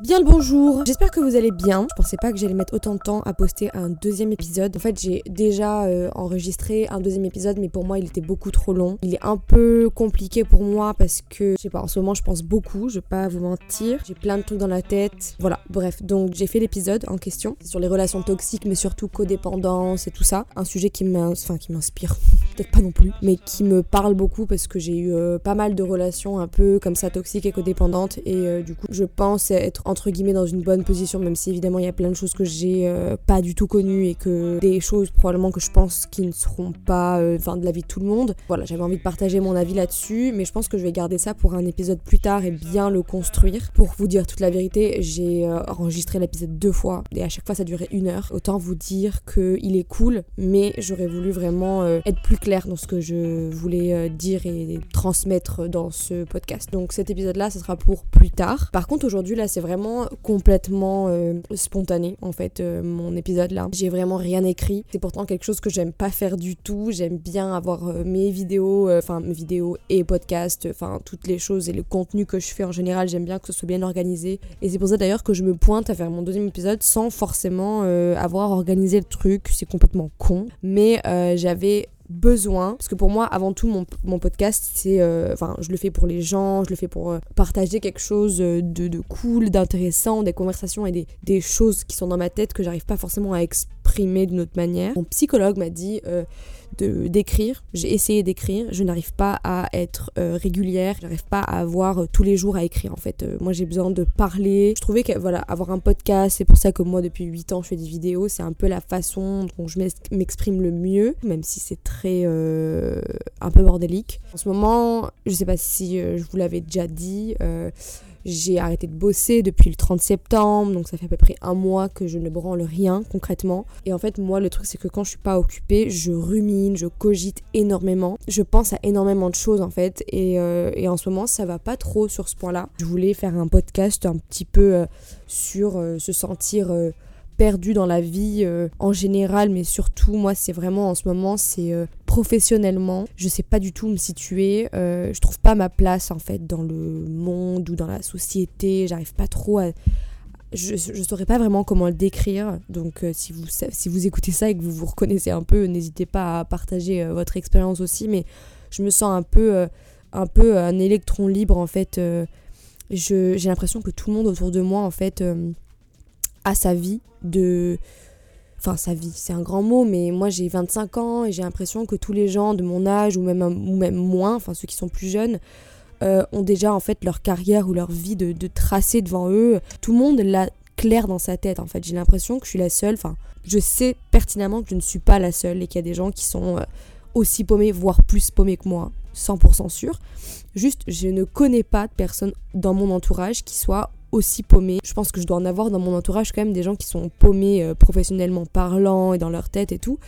Bien le bonjour, j'espère que vous allez bien. Je pensais pas que j'allais mettre autant de temps à poster un deuxième épisode. En fait, j'ai déjà euh, enregistré un deuxième épisode, mais pour moi, il était beaucoup trop long. Il est un peu compliqué pour moi parce que, je sais pas, en ce moment, je pense beaucoup, je vais pas vous mentir. J'ai plein de trucs dans la tête. Voilà, bref, donc j'ai fait l'épisode en question sur les relations toxiques, mais surtout codépendance et tout ça. Un sujet qui m'inspire, peut-être pas non plus, mais qui me parle beaucoup parce que j'ai eu euh, pas mal de relations un peu comme ça toxiques et codépendantes, et euh, du coup, je pense être entre guillemets dans une bonne position, même si évidemment il y a plein de choses que j'ai euh, pas du tout connues et que des choses probablement que je pense qui ne seront pas euh, enfin de la vie de tout le monde. Voilà, j'avais envie de partager mon avis là-dessus, mais je pense que je vais garder ça pour un épisode plus tard et bien le construire. Pour vous dire toute la vérité, j'ai euh, enregistré l'épisode deux fois et à chaque fois ça durait une heure. Autant vous dire que il est cool, mais j'aurais voulu vraiment être plus clair dans ce que je voulais dire et transmettre dans ce podcast. Donc cet épisode-là, ce sera pour plus tard. Par contre, aujourd'hui là, c'est vraiment complètement euh, spontané en fait euh, mon épisode là. J'ai vraiment rien écrit. C'est pourtant quelque chose que j'aime pas faire du tout. J'aime bien avoir euh, mes vidéos, enfin mes vidéos et podcasts, enfin toutes les choses et le contenu que je fais en général. J'aime bien que ce soit bien organisé. Et c'est pour ça d'ailleurs que je me pointe à faire mon deuxième épisode sans forcément avoir organisé le truc. C'est complètement con. Mais j'avais besoin. Parce que pour moi, avant tout, mon, podcast, c'est. Euh, enfin, je le fais pour les gens, je le fais pour euh, partager quelque chose de, de cool, d'intéressant, des conversations et des, des, choses qui sont dans ma tête que j'arrive pas forcément à exprimer d'une autre manière. Mon psychologue m'a dit. D'écrire. J'ai essayé d'écrire, je n'arrive pas à être euh, régulière, j'arrive pas à avoir euh, tous les jours à écrire en fait. Euh, moi j'ai besoin de parler. Je trouvais que voilà, avoir un podcast, c'est pour ça que moi depuis 8 ans je fais des vidéos, c'est un peu la façon dont je m'exprime le mieux, même si c'est très un peu bordélique. En ce moment, je sais pas si je vous l'avais déjà dit, j'ai arrêté de bosser depuis le 30 septembre, donc ça fait à peu près un mois que je ne branle rien concrètement. Et en fait, moi, le truc, c'est que quand je suis pas occupée, je rumine, je cogite énormément. Je pense à énormément de choses en fait. Et, euh, en ce moment, ça va pas trop sur ce point-là. Je voulais faire un podcast un petit peu euh, sur euh, se sentir perdu dans la vie euh, en général, mais surtout, moi, c'est vraiment en ce moment, c'est euh, professionnellement. Je sais pas du tout me situer. Euh, je trouve pas ma place, en fait, dans le monde ou dans la société. J'arrive pas trop à. Je, je saurais pas vraiment comment le décrire. Donc, si, vous, si vous écoutez ça et que vous vous reconnaissez un peu, n'hésitez pas à partager votre expérience aussi. Mais je me sens un peu, un peu un électron libre, en fait. j'ai l'impression que tout le monde autour de moi, en fait à sa vie de enfin sa vie, c'est un grand mot, mais moi j'ai 25 ans et j'ai l'impression que tous les gens de mon âge ou même, ou même moins, enfin ceux qui sont plus jeunes, euh, ont déjà en fait leur carrière ou leur vie de, de tracer devant eux. Tout le monde l'a clair dans sa tête en fait. J'ai l'impression que je suis la seule, enfin je sais pertinemment que je ne suis pas la seule et qu'il y a des gens qui sont euh, aussi paumés, voire plus paumés que moi, 100% sûr. Juste, je ne connais pas de personne dans mon entourage qui soit aussi paumé. Je pense que je dois en avoir dans mon entourage quand même des gens qui sont paumés euh, professionnellement parlant et dans leur tête et tout.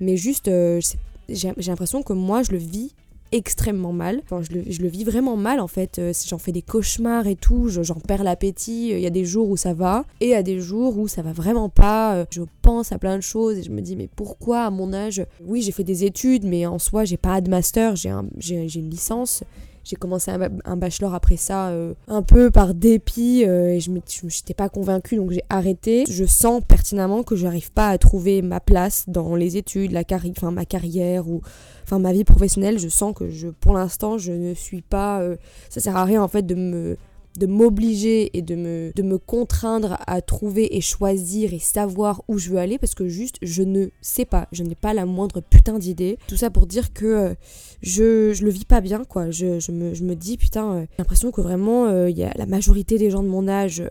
Mais juste, euh, j'ai l'impression que moi, je le vis extrêmement mal. Enfin, je le, vis vraiment mal en fait. Euh, j'en fais des cauchemars et tout, j'en perds l'appétit. Il y a des jours où ça va et il y a des jours où ça va vraiment pas. Je pense à plein de choses et je me dis mais pourquoi à mon âge? Oui, j'ai fait des études, mais en soi, j'ai pas de master, j'ai un, une licence j'ai commencé un, bachelor après ça, euh, un peu par dépit, euh, et je n'étais pas convaincue, donc j'ai arrêté. Je sens pertinemment que je n'arrive pas à trouver ma place dans les études, la enfin, ma carrière ou enfin ma vie professionnelle. Je sens que je, pour l'instant, je ne suis pas. Euh, ça sert à rien en fait de me de m'obliger et de me, de me contraindre à trouver et choisir et savoir où je veux aller parce que juste je ne sais pas, je n'ai pas la moindre putain d'idée. Tout ça pour dire que euh, je, je le vis pas bien quoi. Je, me, dis putain, euh, j'ai l'impression que vraiment euh, il y a la majorité des gens de mon âge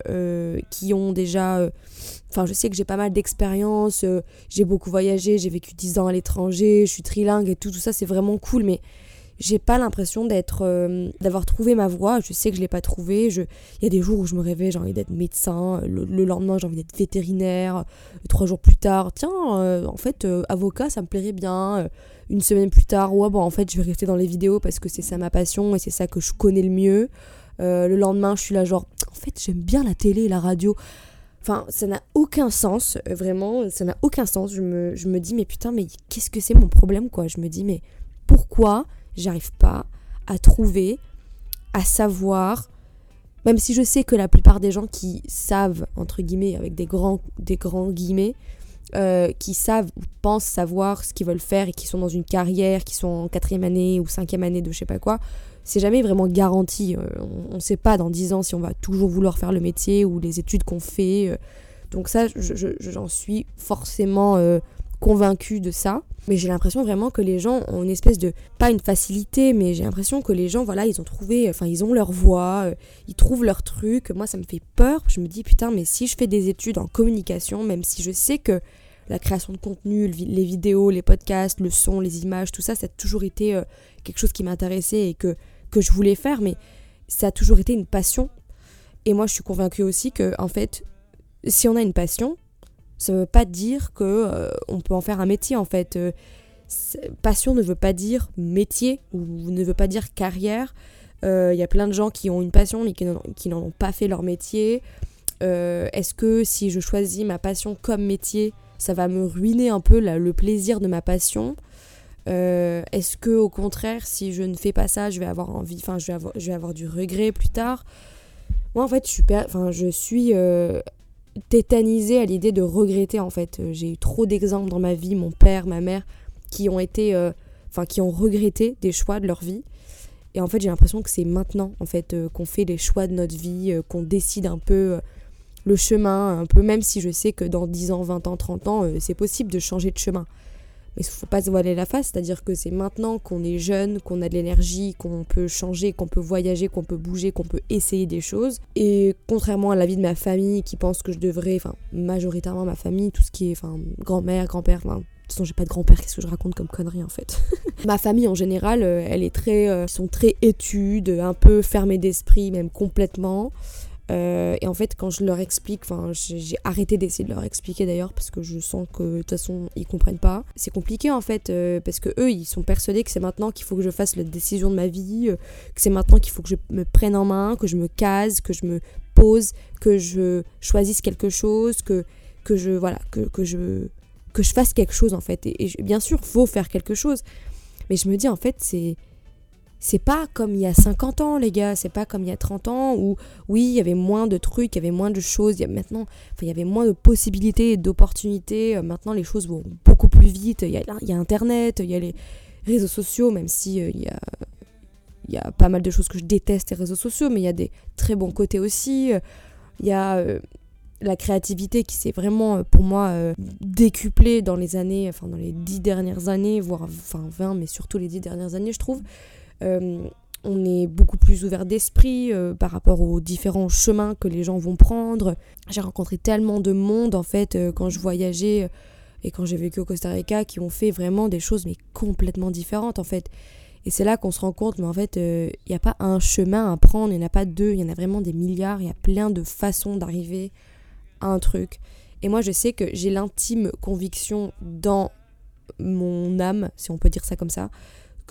qui ont déjà... Enfin, je sais que j'ai pas mal d'expérience, j'ai beaucoup voyagé, j'ai vécu 10 ans à l'étranger, je suis trilingue et tout, tout ça c'est vraiment cool, mais j'ai pas l'impression d'être euh, d'avoir trouvé ma voie. Je sais que je l'ai pas trouvée. Je il y a des jours où je me réveille j'ai envie d'être médecin. Le, lendemain j'ai envie d'être vétérinaire. Trois jours plus tard tiens euh, en fait euh, avocat ça me plairait bien. Une semaine plus tard ouais bon en fait je vais rester dans les vidéos parce que c'est ça ma passion et c'est ça que je connais le mieux. Le lendemain je suis là genre en fait j'aime bien la télé et la radio. Enfin, ça n'a aucun sens, vraiment, ça n'a aucun sens. Je me, je me dis, mais putain, mais qu'est-ce que c'est mon problème, quoi? Je me dis, mais pourquoi j'arrive pas à trouver, à savoir Même si je sais que la plupart des gens qui savent, entre guillemets, avec des grands, guillemets, euh, qui savent ou pensent savoir ce qu'ils veulent faire et qui sont dans une carrière, qui sont en quatrième année ou cinquième année de je sais pas quoi, c'est jamais vraiment garanti. Euh, on ne sait pas dans dix ans si on va toujours vouloir faire le métier ou les études qu'on fait. Euh. donc ça, j'en suis forcément convaincue de ça. Mais j'ai l'impression vraiment que les gens ont une espèce de, pas une facilité, mais j'ai l'impression que les gens, voilà, ils ont trouvé, enfin, ils ont leur voix, ils trouvent leur truc. Moi, ça me fait peur. Je me dis, putain, mais si je fais des études en communication, même si je sais que la création de contenu, les vidéos, les podcasts, le son, les images, tout ça, ça a toujours été euh, quelque chose qui m'intéressait et que, que je voulais faire, mais ça a toujours été une passion. Et moi, je suis convaincue aussi que, en fait, si on a une passion, ça ne veut pas dire que euh, on peut en faire un métier, en fait. Euh, passion ne veut pas dire métier ou ne veut pas dire carrière. Il y a plein de gens qui ont une passion mais qui n'en ont pas fait leur métier. Est-ce que si je choisis ma passion comme métier, ça va me ruiner un peu le plaisir de ma passion? Euh, Est-ce que au contraire, si je ne fais pas ça, je vais avoir envie, enfin, je vais avoir, du regret plus tard? Moi, en fait, je suis, enfin, je suis euh, tétanisée à l'idée de regretter. En fait, euh, j'ai eu trop d'exemples dans ma vie, mon père, ma mère, qui ont été, enfin, qui ont regretté des choix de leur vie. Et en fait, j'ai l'impression que c'est maintenant, en fait, qu'on fait les choix de notre vie, qu'on décide un peu le chemin un peu, même si je sais que dans 10 ans, 20 ans, 30 ans, euh, c'est possible de changer de chemin. Mais il faut pas se voiler la face, c'est-à-dire que c'est maintenant qu'on est jeune, qu'on a de l'énergie, qu'on peut changer, qu'on peut voyager, qu'on peut bouger, qu'on peut essayer des choses. Et contrairement à la vie de ma famille qui pense que je devrais, enfin majoritairement ma famille, tout ce qui est enfin grand-mère, grand-père, enfin de toute façon j'ai pas de grand-père, qu'est-ce que je raconte comme connerie en fait? ma famille en général, euh, elle est très, euh, sont très études, un peu fermées d'esprit, même complètement. Euh, et en fait, quand je leur explique, enfin, j'ai arrêté d'essayer de leur expliquer d'ailleurs parce que je sens que de toute façon ils comprennent pas. C'est compliqué en fait euh, parce que eux ils sont persuadés que c'est maintenant qu'il faut que je fasse la décision de ma vie, euh, que c'est maintenant qu'il faut que je me prenne en main, que je me case, que je me pose, que je choisisse quelque chose, que que je voilà que, que je que je fasse quelque chose en fait. Et, et bien sûr, faut faire quelque chose. Mais je me dis en fait c'est c'est pas comme il y a 50 ans, les gars, c'est pas comme il y a 30 ans où, oui, il y avait moins de trucs, il y avait moins de choses, il y a maintenant, il y avait moins de possibilités d'opportunités. Euh, maintenant, les choses vont beaucoup plus vite. Il y, a, il y a Internet, il y a les réseaux sociaux, même si euh, il, y a, il y a pas mal de choses que je déteste, les réseaux sociaux, mais il y a des très bons côtés aussi. Il y a euh, la créativité qui s'est vraiment, pour moi, décuplée dans les années, enfin, dans les dix dernières années, voire enfin 20, mais surtout les dix dernières années, je trouve. Euh, on est beaucoup plus ouvert d'esprit euh, par rapport aux différents chemins que les gens vont prendre. J'ai rencontré tellement de monde en fait euh, quand je voyageais et quand j'ai vécu au Costa Rica qui ont fait vraiment des choses mais complètement différentes en fait. Et c'est là qu'on se rend compte, mais en fait, il n'y a pas un chemin à prendre, il n'y en a pas deux, il y en a vraiment des milliards, il y a plein de façons d'arriver à un truc. Et moi, je sais que j'ai l'intime conviction dans mon âme, si on peut dire ça comme ça,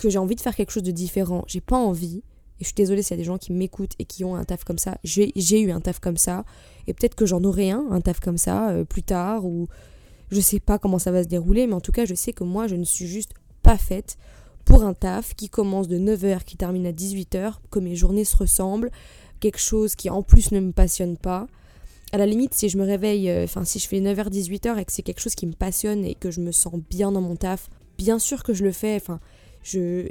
que j'ai envie de faire quelque chose de différent. J'ai pas envie. Et je suis désolée s'il y a des gens qui m'écoutent et qui ont un taf comme ça. J'ai eu un taf comme ça. Et peut-être que j'en aurai un, un taf comme ça, euh, plus tard. Ou je sais pas comment ça va se dérouler. Mais en tout cas, je sais que moi, je ne suis juste pas faite pour un taf qui commence de 9h, qui termine à 18h, que mes journées se ressemblent. Quelque chose qui en plus ne me passionne pas. À la limite, si je me réveille, euh, enfin, si je fais 9h, 18h et que c'est quelque chose qui me passionne et que je me sens bien dans mon taf, bien sûr que je le fais. Enfin, je,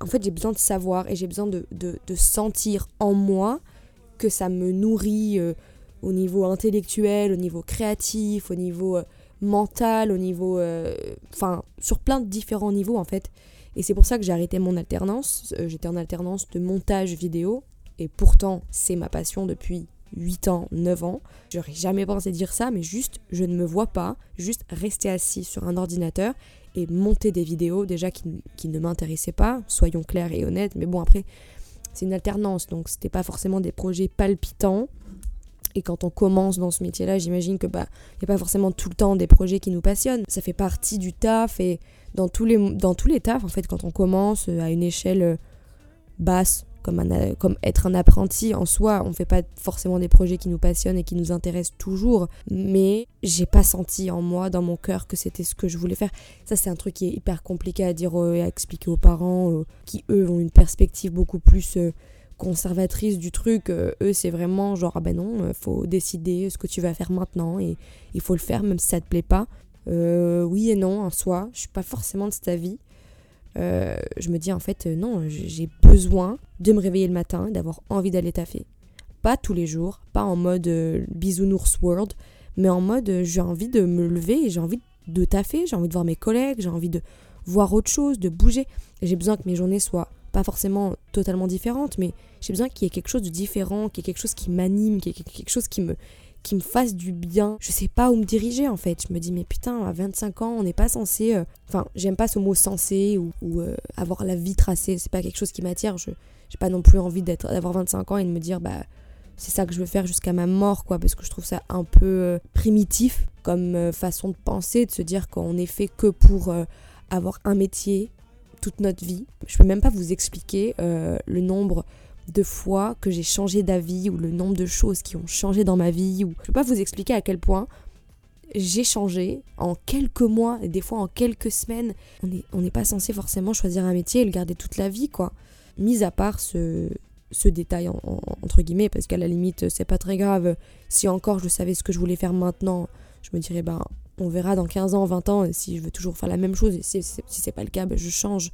en fait, j'ai besoin de savoir et j'ai besoin de, de, sentir en moi que ça me nourrit euh, au niveau intellectuel, au niveau créatif, au niveau euh, mental, au niveau. Euh, enfin, sur plein de différents niveaux en fait. Et c'est pour ça que j'ai arrêté mon alternance. J'étais en alternance de montage vidéo. Et pourtant, c'est ma passion depuis 8 ans, 9 ans. J'aurais jamais pensé dire ça, mais juste, je ne me vois pas juste rester assis sur un ordinateur et monter des vidéos déjà qui, qui ne m'intéressaient pas, soyons clairs et honnêtes, mais bon après c'est une alternance donc c'était pas forcément des projets palpitants et quand on commence dans ce métier-là, j'imagine que bah y a pas forcément tout le temps des projets qui nous passionnent. Ça fait partie du taf et dans tous les dans tous les tafs en fait quand on commence euh, à une échelle euh, basse comme, comme être un apprenti en soi. On fait pas forcément des projets qui nous passionnent et qui nous intéressent toujours, mais j'ai pas senti en moi, dans mon cœur, que c'était ce que je voulais faire. Ça, c'est un truc qui est hyper compliqué à dire et à expliquer aux parents, euh, qui eux ont une perspective beaucoup plus euh, conservatrice du truc. eux, c'est vraiment genre, ah ben non, faut décider ce que tu vas faire maintenant et il faut le faire même si ça te plaît pas. oui et non, en soi, je suis pas forcément de cet avis. Je me dis en fait, non, j'ai besoin de me réveiller le matin, d'avoir envie d'aller taffer. Pas tous les jours, pas en mode bisounours world, mais en mode j'ai envie de me lever et j'ai envie de taffer, j'ai envie de voir mes collègues, j'ai envie de voir autre chose, de bouger. J'ai besoin que mes journées soient pas forcément totalement différentes, mais j'ai besoin qu'il y ait quelque chose de différent, qu'il y ait quelque chose qui m'anime, qu'il y ait quelque chose qui me, qui me fasse du bien. Je sais pas où me diriger en fait. Je me dis, mais putain, à 25 ans, on n'est pas censé. Euh, enfin, j'aime pas ce mot censé ou, euh, avoir la vie tracée. C'est pas quelque chose qui m'attire. Je j'ai pas non plus envie d'avoir 25 ans et de me dire, bah, c'est ça que je veux faire jusqu'à ma mort, quoi, parce que je trouve ça un peu euh, primitif comme façon de penser, de se dire qu'on est fait que pour avoir un métier toute notre vie. Je peux même pas vous expliquer le nombre de fois que j'ai changé d'avis ou le nombre de choses qui ont changé dans ma vie. Ou... Je peux pas vous expliquer à quel point j'ai changé en quelques mois et des fois en quelques semaines. On n'est on pas censé forcément choisir un métier et le garder toute la vie, quoi. Mis à part ce, ce détail, entre guillemets, parce qu'à la limite, c'est pas très grave. Si encore je savais ce que je voulais faire maintenant, je me dirais, ben, on verra dans 15 ans, 20 ans, si je veux toujours faire la même chose. Et si, si c'est pas le cas, ben, je change.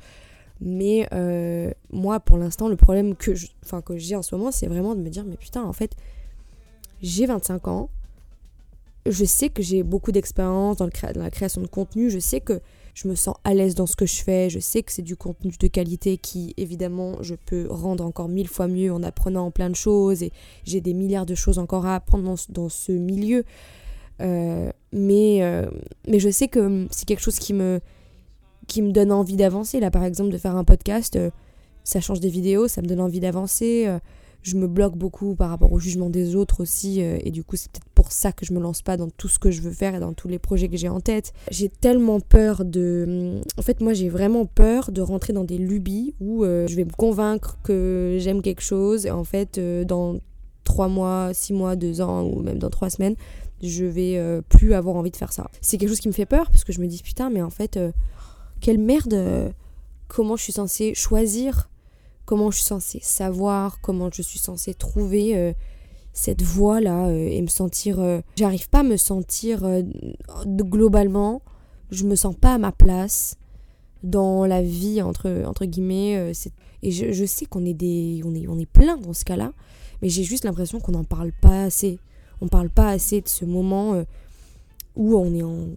Mais euh, moi, pour l'instant, le problème que, enfin, que j'ai en ce moment, c'est vraiment de me dire, mais putain, en fait, j'ai 25 ans, je sais que j'ai beaucoup d'expérience dans, la création de contenu, je sais que je me sens à l'aise dans ce que je fais, je sais que c'est du contenu de qualité qui, évidemment, je peux rendre encore mille fois mieux en apprenant plein de choses, et j'ai des milliards de choses encore à apprendre dans, ce milieu. Euh, mais, euh, mais je sais que c'est quelque chose qui me, qui me donne envie d'avancer. Là, par exemple, de faire un podcast, euh, ça change des vidéos, ça me donne envie d'avancer. Euh, je me bloque beaucoup par rapport au jugement des autres aussi. Euh, et du coup, c'est peut-être pour ça que je me lance pas dans tout ce que je veux faire et dans tous les projets que j'ai en tête. J'ai tellement peur de. En fait, moi, j'ai vraiment peur de rentrer dans des lubies où je vais me convaincre que j'aime quelque chose. Et en fait, dans trois mois, six mois, deux ans ou même dans trois semaines, je vais plus avoir envie de faire ça. C'est quelque chose qui me fait peur parce que je me dis putain, mais en fait quelle merde, euh, comment je suis censée choisir, comment je suis censée savoir, comment je suis censée trouver euh, cette voie-là euh, et me sentir... J'arrive pas à me sentir globalement, je me sens pas à ma place dans la vie, entre, entre guillemets. et je, je, sais qu'on est, des, on est, on est plein dans ce cas-là, mais j'ai juste l'impression qu'on n'en parle pas assez. On parle pas assez de ce moment où on est en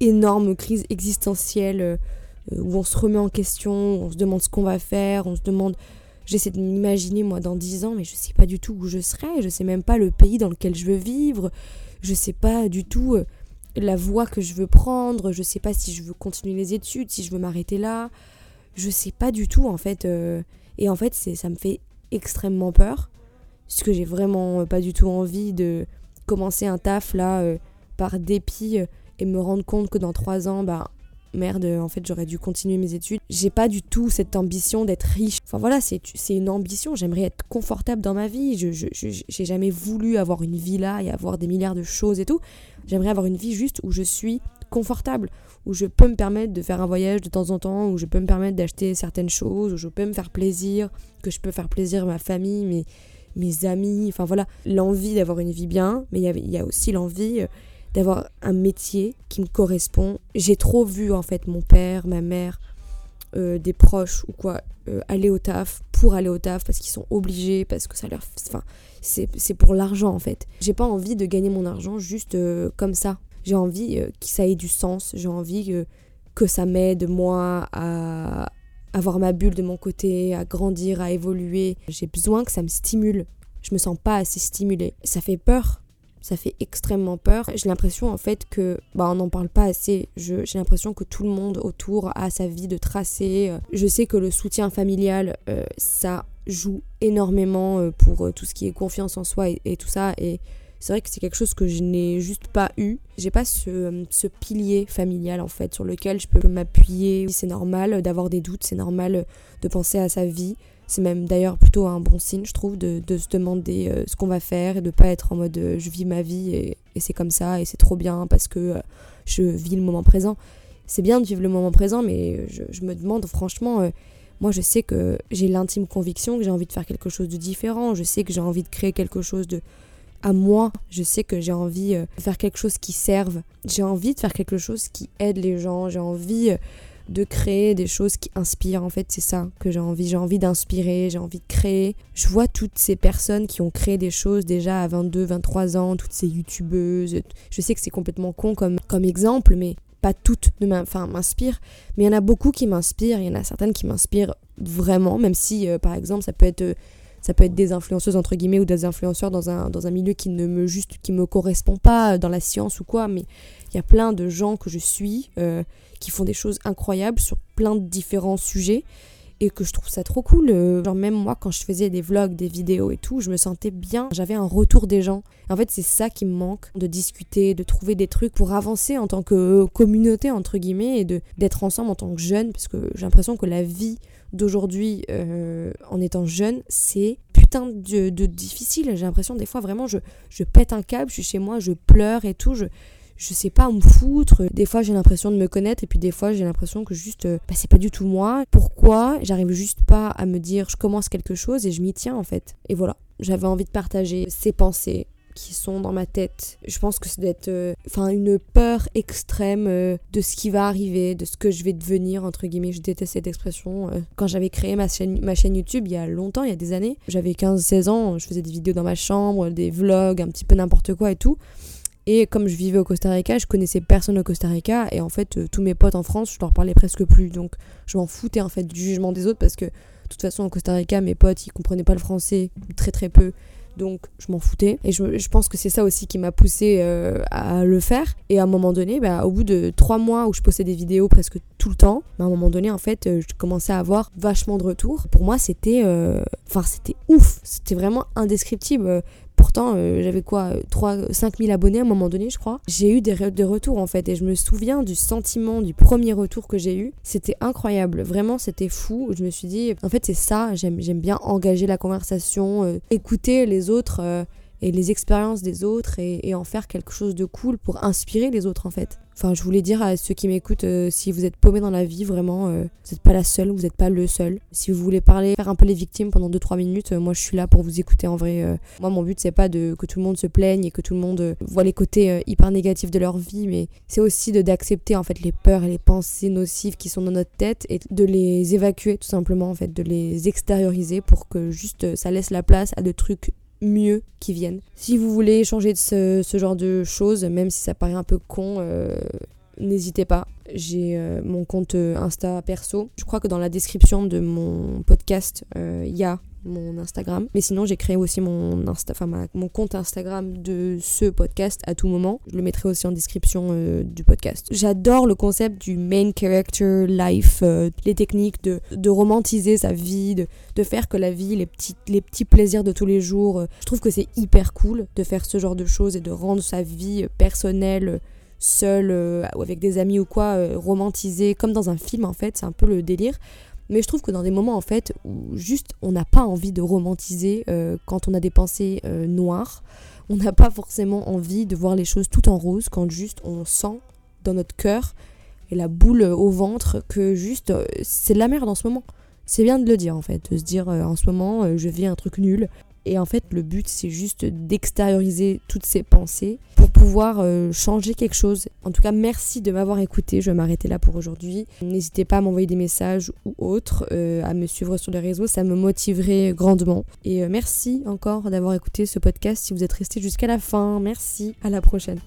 énorme crise existentielle euh, où on se remet en question, on se demande ce qu'on va faire, on se demande. J'essaie de m'imaginer moi dans 10 ans, mais je sais pas du tout où je serai, je sais même pas le pays dans lequel je veux vivre, je sais pas du tout euh, la voie que je veux prendre, je sais pas si je veux continuer les études, si je veux m'arrêter là, je sais pas du tout en fait. Euh, et en fait, ça me fait extrêmement peur, parce que j'ai vraiment pas du tout envie de commencer un taf là par dépit et me rendre compte que dans trois ans, bah merde, en fait j'aurais dû continuer mes études. J'ai pas du tout cette ambition d'être riche. Enfin voilà, c'est une ambition. J'aimerais être confortable dans ma vie. Je j'ai jamais voulu avoir une villa et avoir des milliards de choses et tout. J'aimerais avoir une vie juste où je suis confortable, où je peux me permettre de faire un voyage de temps en temps, où je peux me permettre d'acheter certaines choses, où je peux me faire plaisir, que je peux faire plaisir à ma famille, mes, mes amis. Enfin voilà, l'envie d'avoir une vie bien, mais il y, a aussi l'envie euh, d'avoir un métier qui me correspond. J'ai trop vu en fait mon père, ma mère, euh, des proches ou quoi euh, aller au taf pour aller au taf parce qu'ils sont obligés, parce que ça leur. Enfin, c'est pour l'argent en fait. J'ai pas envie de gagner mon argent juste euh, comme ça. J'ai envie que ça ait du sens. J'ai envie que ça m'aide moi à avoir ma bulle de mon côté, à grandir, à évoluer. J'ai besoin que ça me stimule. Je me sens pas assez stimulée. Ça fait peur ça fait extrêmement peur. J'ai l'impression en fait que, bah on n'en parle pas assez. J'ai l'impression que tout le monde autour a sa vie de tracé. Je sais que le soutien familial, euh, ça joue énormément euh, pour euh, tout ce qui est confiance en soi et, tout ça. Et c'est vrai que c'est quelque chose que je n'ai juste pas eu. J'ai pas ce, ce, pilier familial en fait sur lequel je peux m'appuyer. C'est normal d'avoir des doutes, c'est normal de penser à sa vie. C'est même d'ailleurs plutôt un bon signe, je trouve, de, se demander euh, ce qu'on va faire et de pas être en mode euh, je vis ma vie et, c'est comme ça et c'est trop bien parce que euh, je vis le moment présent. C'est bien de vivre le moment présent, mais je, me demande franchement, moi je sais que j'ai l'intime conviction que j'ai envie de faire quelque chose de différent, je sais que j'ai envie de créer quelque chose de à moi, je sais que j'ai envie de faire quelque chose qui serve, j'ai envie de faire quelque chose qui aide les gens, j'ai envie de créer des choses qui inspirent. En fait, c'est ça que j'ai envie. J'ai envie d'inspirer, j'ai envie de créer. Je vois toutes ces personnes qui ont créé des choses déjà à 22, 23 ans, toutes ces youtubeuses. Je sais que c'est complètement con comme, comme exemple, mais pas toutes m'inspirent. Mais il y en a beaucoup qui m'inspirent. Il y en a certaines qui m'inspirent vraiment, même si, euh, par exemple, ça peut être ça peut être des influenceuses entre guillemets ou des influenceurs dans un, dans un milieu qui ne me juste qui me correspond pas dans la science ou quoi mais il y a plein de gens que je suis euh, qui font des choses incroyables sur plein de différents sujets et que je trouve ça trop cool. Euh, genre même moi quand je faisais des vlogs, des vidéos et tout, je me sentais bien, j'avais un retour des gens. En fait c'est ça qui me manque, de discuter, de trouver des trucs pour avancer en tant que communauté entre guillemets et de d'être ensemble en tant que jeune parce que j'ai l'impression que la vie d'aujourd'hui euh, en étant jeune, c'est putain de, difficile. J'ai l'impression des fois vraiment je, je pète un câble, je suis chez moi, je pleure et tout, je, je sais pas me foutre. Des fois j'ai l'impression de me connaître et puis des fois j'ai l'impression que juste euh, bah, c'est pas du tout moi. Pourquoi J'arrive juste pas à me dire je commence quelque chose et je m'y tiens en fait. Et voilà, j'avais envie de partager ces pensées, qui sont dans ma tête. Je pense que ça doit être euh, enfin une peur extrême euh, de ce qui va arriver, de ce que je vais devenir entre guillemets. Je déteste cette expression. Quand j'avais créé ma chaîne, ma chaîne YouTube il y a longtemps, il y a des années, j'avais 15-16 ans, je faisais des vidéos dans ma chambre, des vlogs, un petit peu n'importe quoi et tout. Et comme je vivais au Costa Rica, je connaissais personne au Costa Rica et en fait tous mes potes en France, je leur parlais presque plus. Donc je m'en foutais en fait du jugement des autres parce que de toute façon au Costa Rica, mes potes ils comprenaient pas le français, très très peu donc je m'en foutais. Et je, pense que c'est ça aussi qui m'a poussé euh, à le faire. Et à un moment donné, bah, au bout de trois mois où je postais des vidéos presque tout le temps, bah, à un moment donné, en fait, euh, je commençais à avoir vachement de retours. Pour moi, c'était, euh, enfin, c'était ouf. C'était vraiment indescriptible pourtant, euh, j'avais quoi 3, 5 000 abonnés à un moment donné, je crois. J'ai eu des, retours en fait. Et je me souviens du sentiment du premier retour que j'ai eu. C'était incroyable. Vraiment, c'était fou. Je me suis dit, en fait, c'est ça. J'aime bien engager la conversation, euh, écouter les autres. Euh, et les expériences des autres et, en faire quelque chose de cool pour inspirer les autres en fait. Enfin, je voulais dire à ceux qui m'écoutent, euh, si vous êtes paumé dans la vie, vraiment, euh, vous n'êtes pas la seule, vous n'êtes pas le seul. Si vous voulez parler, faire un peu les victimes pendant 2-3 minutes, euh, moi je suis là pour vous écouter en vrai. moi, mon but, c'est pas de que tout le monde se plaigne et que tout le monde voit les côtés hyper négatifs de leur vie, mais c'est aussi d'accepter en fait les peurs et les pensées nocives qui sont dans notre tête et de les évacuer tout simplement, en fait, de les extérioriser pour que juste ça laisse la place à de trucs mieux qui viennent. Si vous voulez échanger de ce, genre de choses, même si ça paraît un peu con, euh, n'hésitez pas. J'ai euh, mon compte euh, Insta perso. Je crois que dans la description de mon podcast, il y a mon Instagram. Mais sinon, j'ai créé aussi mon, Insta, mon compte Instagram de ce podcast à tout moment. Je le mettrai aussi en description euh, du podcast. J'adore le concept du main character life, euh, les techniques de, de, romantiser sa vie, de, de, faire que la vie, les petits, les petits plaisirs de tous les jours. Euh, je trouve que c'est hyper cool de faire ce genre de choses et de rendre sa vie personnelle seule ou avec des amis ou quoi, romantisée comme dans un film en fait, c'est un peu le délire. Mais je trouve que dans des moments en fait où juste on n'a pas envie de romantiser euh, quand on a des pensées euh, noires, on n'a pas forcément envie de voir les choses tout en rose quand juste on sent dans notre cœur et la boule au ventre que juste euh, c'est de la merde en ce moment. C'est bien de le dire en fait, de se dire en ce moment je vis un truc nul, et en fait, le but, c'est juste d'extérioriser toutes ces pensées pour pouvoir euh, changer quelque chose. En tout cas, merci de m'avoir écouté. Je vais m'arrêter là pour aujourd'hui. N'hésitez pas à m'envoyer des messages ou autres, euh, à me suivre sur les réseaux. Ça me motiverait grandement. Et euh, merci encore d'avoir écouté ce podcast si vous êtes resté jusqu'à la fin. Merci. À la prochaine.